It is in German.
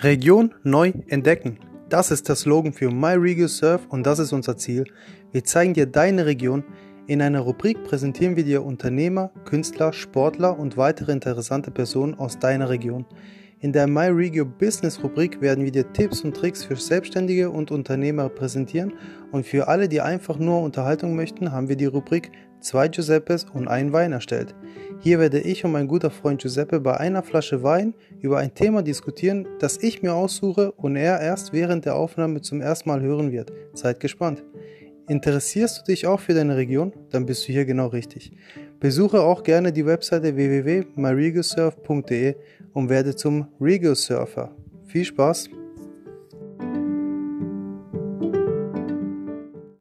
Region neu entdecken. Das ist der Slogan für MyRegioSurf und das ist unser Ziel. Wir zeigen dir deine Region. In einer Rubrik präsentieren wir dir Unternehmer, Künstler, Sportler und weitere interessante Personen aus deiner Region. In der MyRegio Business Rubrik werden wir dir Tipps und Tricks für Selbstständige und Unternehmer präsentieren und für alle, die einfach nur Unterhaltung möchten, haben wir die Rubrik zwei Giuseppes und ein Wein erstellt. Hier werde ich und mein guter Freund Giuseppe bei einer Flasche Wein über ein Thema diskutieren, das ich mir aussuche und er erst während der Aufnahme zum ersten Mal hören wird. Seid gespannt. Interessierst du dich auch für deine Region? Dann bist du hier genau richtig. Besuche auch gerne die Webseite www.myregosurf.de und werde zum Regio Surfer. Viel Spaß!